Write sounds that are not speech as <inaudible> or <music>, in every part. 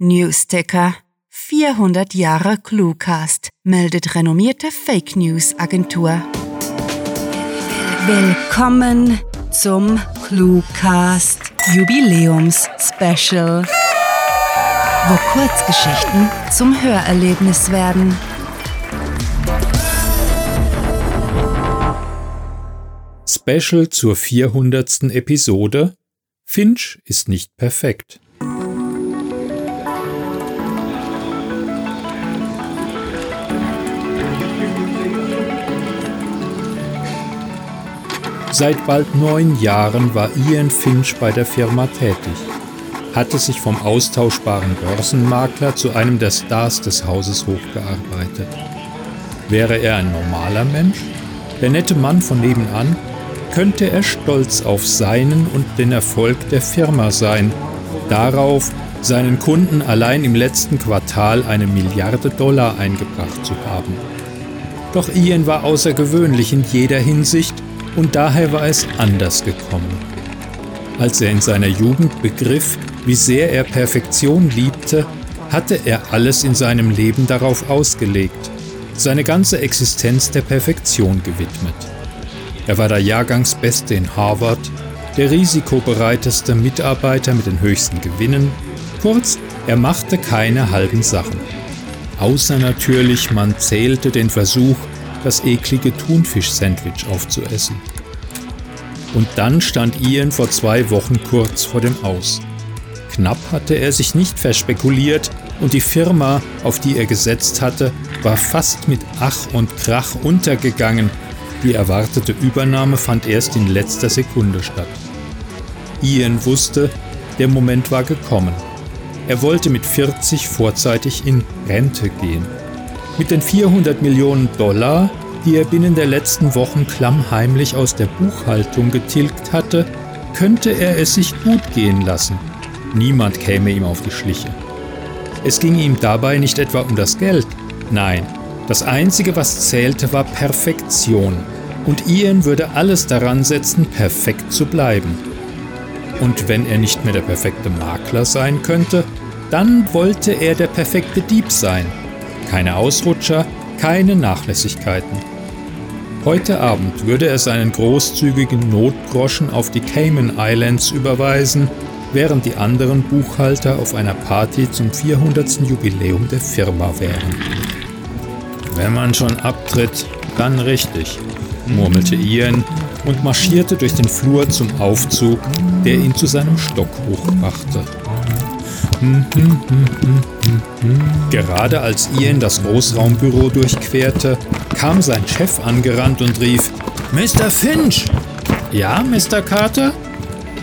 Newsticker 400 Jahre Cluecast meldet renommierte Fake News Agentur. Willkommen zum Cluecast Jubiläums Special, wo Kurzgeschichten zum Hörerlebnis werden. Special zur 400. Episode Finch ist nicht perfekt. Seit bald neun Jahren war Ian Finch bei der Firma tätig, hatte sich vom austauschbaren Börsenmakler zu einem der Stars des Hauses hochgearbeitet. Wäre er ein normaler Mensch, der nette Mann von nebenan, könnte er stolz auf seinen und den Erfolg der Firma sein, darauf, seinen Kunden allein im letzten Quartal eine Milliarde Dollar eingebracht zu haben. Doch Ian war außergewöhnlich in jeder Hinsicht und daher war es anders gekommen. Als er in seiner Jugend begriff, wie sehr er Perfektion liebte, hatte er alles in seinem Leben darauf ausgelegt, seine ganze Existenz der Perfektion gewidmet. Er war der Jahrgangsbeste in Harvard, der risikobereiteste Mitarbeiter mit den höchsten Gewinnen, kurz, er machte keine halben Sachen. Außer natürlich, man zählte den Versuch, das eklige Thunfisch-Sandwich aufzuessen. Und dann stand Ian vor zwei Wochen kurz vor dem Aus. Knapp hatte er sich nicht verspekuliert und die Firma, auf die er gesetzt hatte, war fast mit Ach und Krach untergegangen. Die erwartete Übernahme fand erst in letzter Sekunde statt. Ian wusste, der Moment war gekommen. Er wollte mit 40 vorzeitig in Rente gehen. Mit den 400 Millionen Dollar, die er binnen der letzten Wochen klammheimlich aus der Buchhaltung getilgt hatte, könnte er es sich gut gehen lassen. Niemand käme ihm auf die Schliche. Es ging ihm dabei nicht etwa um das Geld, nein, das Einzige, was zählte, war Perfektion, und Ian würde alles daran setzen, perfekt zu bleiben. Und wenn er nicht mehr der perfekte Makler sein könnte, dann wollte er der perfekte Dieb sein, keine Ausrutscher, keine Nachlässigkeiten. Heute Abend würde er seinen großzügigen Notgroschen auf die Cayman Islands überweisen, während die anderen Buchhalter auf einer Party zum 400. Jubiläum der Firma wären. Wenn man schon abtritt, dann richtig, murmelte Ian und marschierte durch den Flur zum Aufzug, der ihn zu seinem Stock hochbrachte. Gerade als Ian das Großraumbüro durchquerte, kam sein Chef angerannt und rief: Mr. Finch! Ja, Mr. Carter?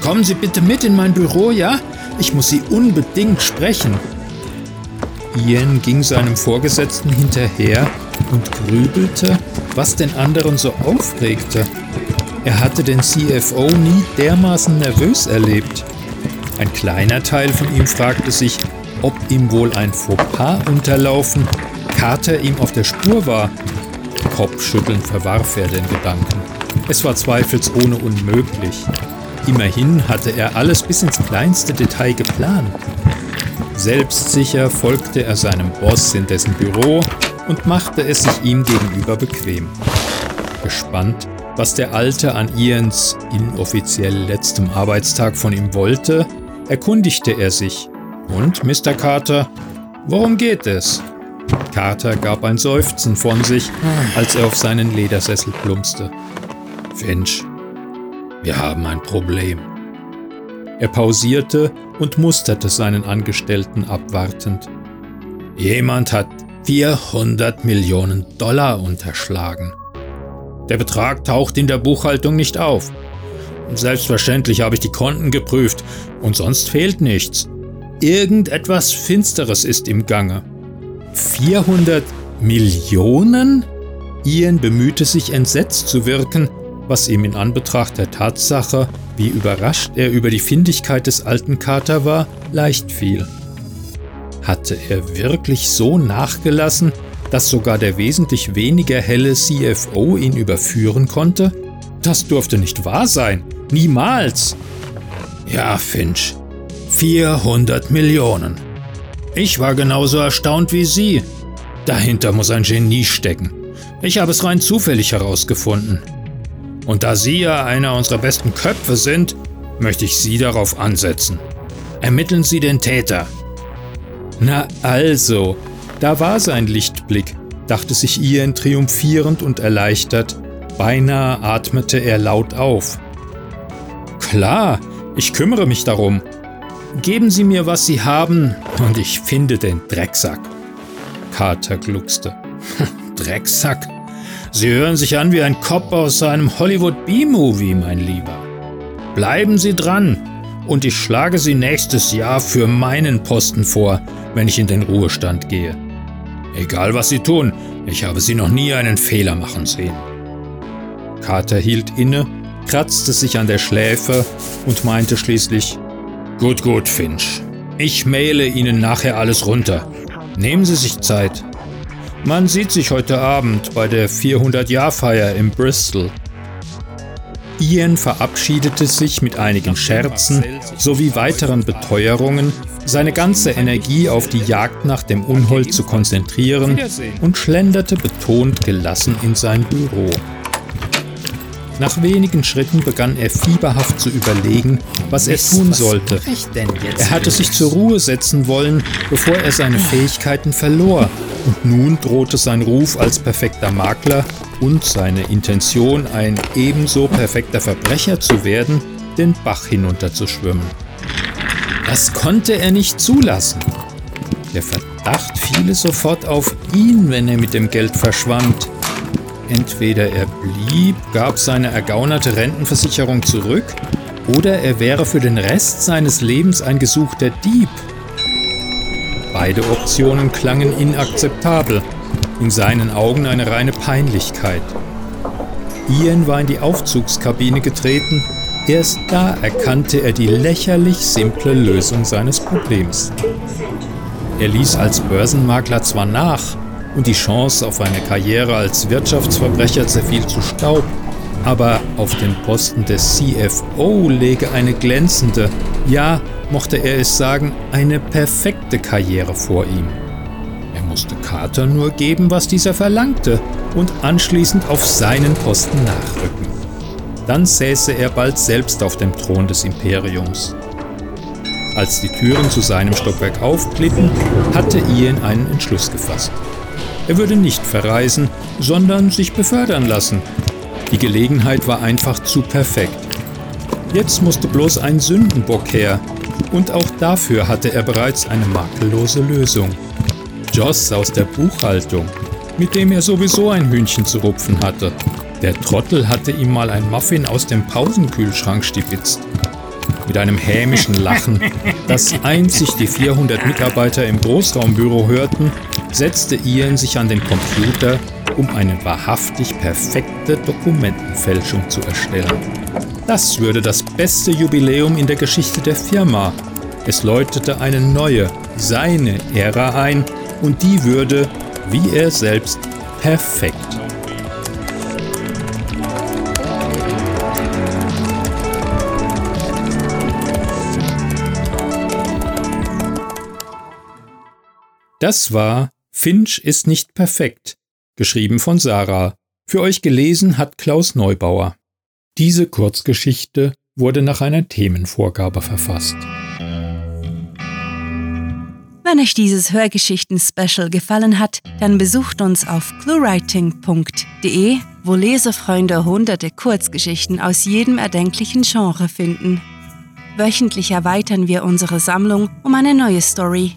Kommen Sie bitte mit in mein Büro, ja? Ich muss Sie unbedingt sprechen. Ian ging seinem Vorgesetzten hinterher und grübelte, was den anderen so aufregte. Er hatte den CFO nie dermaßen nervös erlebt. Ein kleiner Teil von ihm fragte sich, ob ihm wohl ein Fauxpas unterlaufen, Carter ihm auf der Spur war. Kopfschüttelnd verwarf er den Gedanken. Es war zweifelsohne unmöglich. Immerhin hatte er alles bis ins kleinste Detail geplant. Selbstsicher folgte er seinem Boss in dessen Büro und machte es sich ihm gegenüber bequem. Gespannt, was der Alte an Ians inoffiziell letztem Arbeitstag von ihm wollte, erkundigte er sich. Und, Mr. Carter, worum geht es? Carter gab ein Seufzen von sich, als er auf seinen Ledersessel plumpste. Finch, wir haben ein Problem. Er pausierte und musterte seinen Angestellten abwartend. Jemand hat 400 Millionen Dollar unterschlagen. Der Betrag taucht in der Buchhaltung nicht auf. Selbstverständlich habe ich die Konten geprüft und sonst fehlt nichts. Irgendetwas Finsteres ist im Gange. 400 Millionen? Ian bemühte sich entsetzt zu wirken, was ihm in Anbetracht der Tatsache, wie überrascht er über die Findigkeit des alten Kater war, leicht fiel. Hatte er wirklich so nachgelassen, dass sogar der wesentlich weniger helle CFO ihn überführen konnte? Das durfte nicht wahr sein. Niemals! Ja, Finch. 400 Millionen. Ich war genauso erstaunt wie Sie. Dahinter muss ein Genie stecken. Ich habe es rein zufällig herausgefunden. Und da Sie ja einer unserer besten Köpfe sind, möchte ich Sie darauf ansetzen. Ermitteln Sie den Täter. Na also, da war sein Lichtblick, dachte sich Ian triumphierend und erleichtert. Beinahe atmete er laut auf. Klar, ich kümmere mich darum. Geben Sie mir, was Sie haben, und ich finde den Drecksack. Carter gluckste. <laughs> Drecksack? Sie hören sich an wie ein Cop aus einem Hollywood B-Movie, mein Lieber. Bleiben Sie dran, und ich schlage Sie nächstes Jahr für meinen Posten vor, wenn ich in den Ruhestand gehe. Egal was Sie tun, ich habe Sie noch nie einen Fehler machen sehen. Carter hielt inne, kratzte sich an der Schläfe und meinte schließlich, Gut, gut, Finch. Ich maile Ihnen nachher alles runter. Nehmen Sie sich Zeit. Man sieht sich heute Abend bei der 400-Jahr-Feier in Bristol. Ian verabschiedete sich mit einigen Scherzen sowie weiteren Beteuerungen, seine ganze Energie auf die Jagd nach dem Unhold zu konzentrieren und schlenderte betont gelassen in sein Büro. Nach wenigen Schritten begann er fieberhaft zu überlegen, was er tun sollte. Er hatte sich zur Ruhe setzen wollen, bevor er seine Fähigkeiten verlor, und nun drohte sein Ruf als perfekter Makler und seine Intention, ein ebenso perfekter Verbrecher zu werden, den Bach hinunterzuschwimmen. Das konnte er nicht zulassen. Der Verdacht fiele sofort auf ihn, wenn er mit dem Geld verschwand. Entweder er blieb, gab seine ergaunerte Rentenversicherung zurück, oder er wäre für den Rest seines Lebens ein gesuchter Dieb. Beide Optionen klangen inakzeptabel, in seinen Augen eine reine Peinlichkeit. Ian war in die Aufzugskabine getreten, erst da erkannte er die lächerlich simple Lösung seines Problems. Er ließ als Börsenmakler zwar nach, und die Chance auf eine Karriere als Wirtschaftsverbrecher zerfiel zu Staub, aber auf den Posten des CFO lege eine glänzende, ja, mochte er es sagen, eine perfekte Karriere vor ihm. Er musste Carter nur geben, was dieser verlangte, und anschließend auf seinen Posten nachrücken. Dann säße er bald selbst auf dem Thron des Imperiums. Als die Türen zu seinem Stockwerk aufglitten, hatte Ian einen Entschluss gefasst. Er würde nicht verreisen, sondern sich befördern lassen. Die Gelegenheit war einfach zu perfekt. Jetzt musste bloß ein Sündenbock her, und auch dafür hatte er bereits eine makellose Lösung. Joss aus der Buchhaltung, mit dem er sowieso ein Hühnchen zu rupfen hatte. Der Trottel hatte ihm mal ein Muffin aus dem Pausenkühlschrank stibitzt. Mit einem hämischen Lachen, das einzig die 400 Mitarbeiter im Großraumbüro hörten, setzte Ian sich an den Computer, um eine wahrhaftig perfekte Dokumentenfälschung zu erstellen. Das würde das beste Jubiläum in der Geschichte der Firma. Es läutete eine neue, seine Ära ein und die würde, wie er selbst, perfekt. Das war Finch ist nicht perfekt, geschrieben von Sarah. Für euch gelesen hat Klaus Neubauer. Diese Kurzgeschichte wurde nach einer Themenvorgabe verfasst. Wenn euch dieses Hörgeschichten-Special gefallen hat, dann besucht uns auf cluewriting.de, wo Lesefreunde hunderte Kurzgeschichten aus jedem erdenklichen Genre finden. Wöchentlich erweitern wir unsere Sammlung um eine neue Story,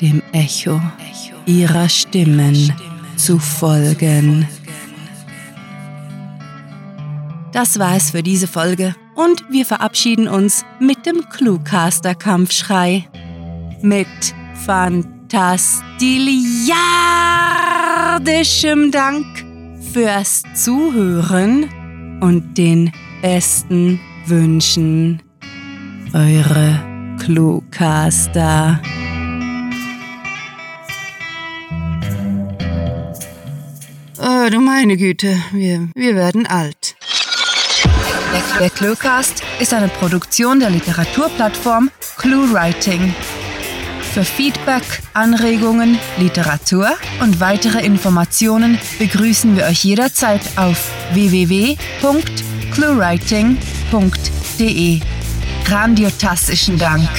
dem Echo ihrer Stimmen zu folgen. Das war es für diese Folge und wir verabschieden uns mit dem Cluecaster-Kampfschrei. Mit fantastiliardischem Dank fürs Zuhören und den besten Wünschen. Eure Cluecaster. Oh, du meine Güte, wir, wir werden alt. Der Cluecast ist eine Produktion der Literaturplattform ClueWriting. Für Feedback, Anregungen, Literatur und weitere Informationen begrüßen wir euch jederzeit auf www.cluewriting.de. Grandiotastischen Dank.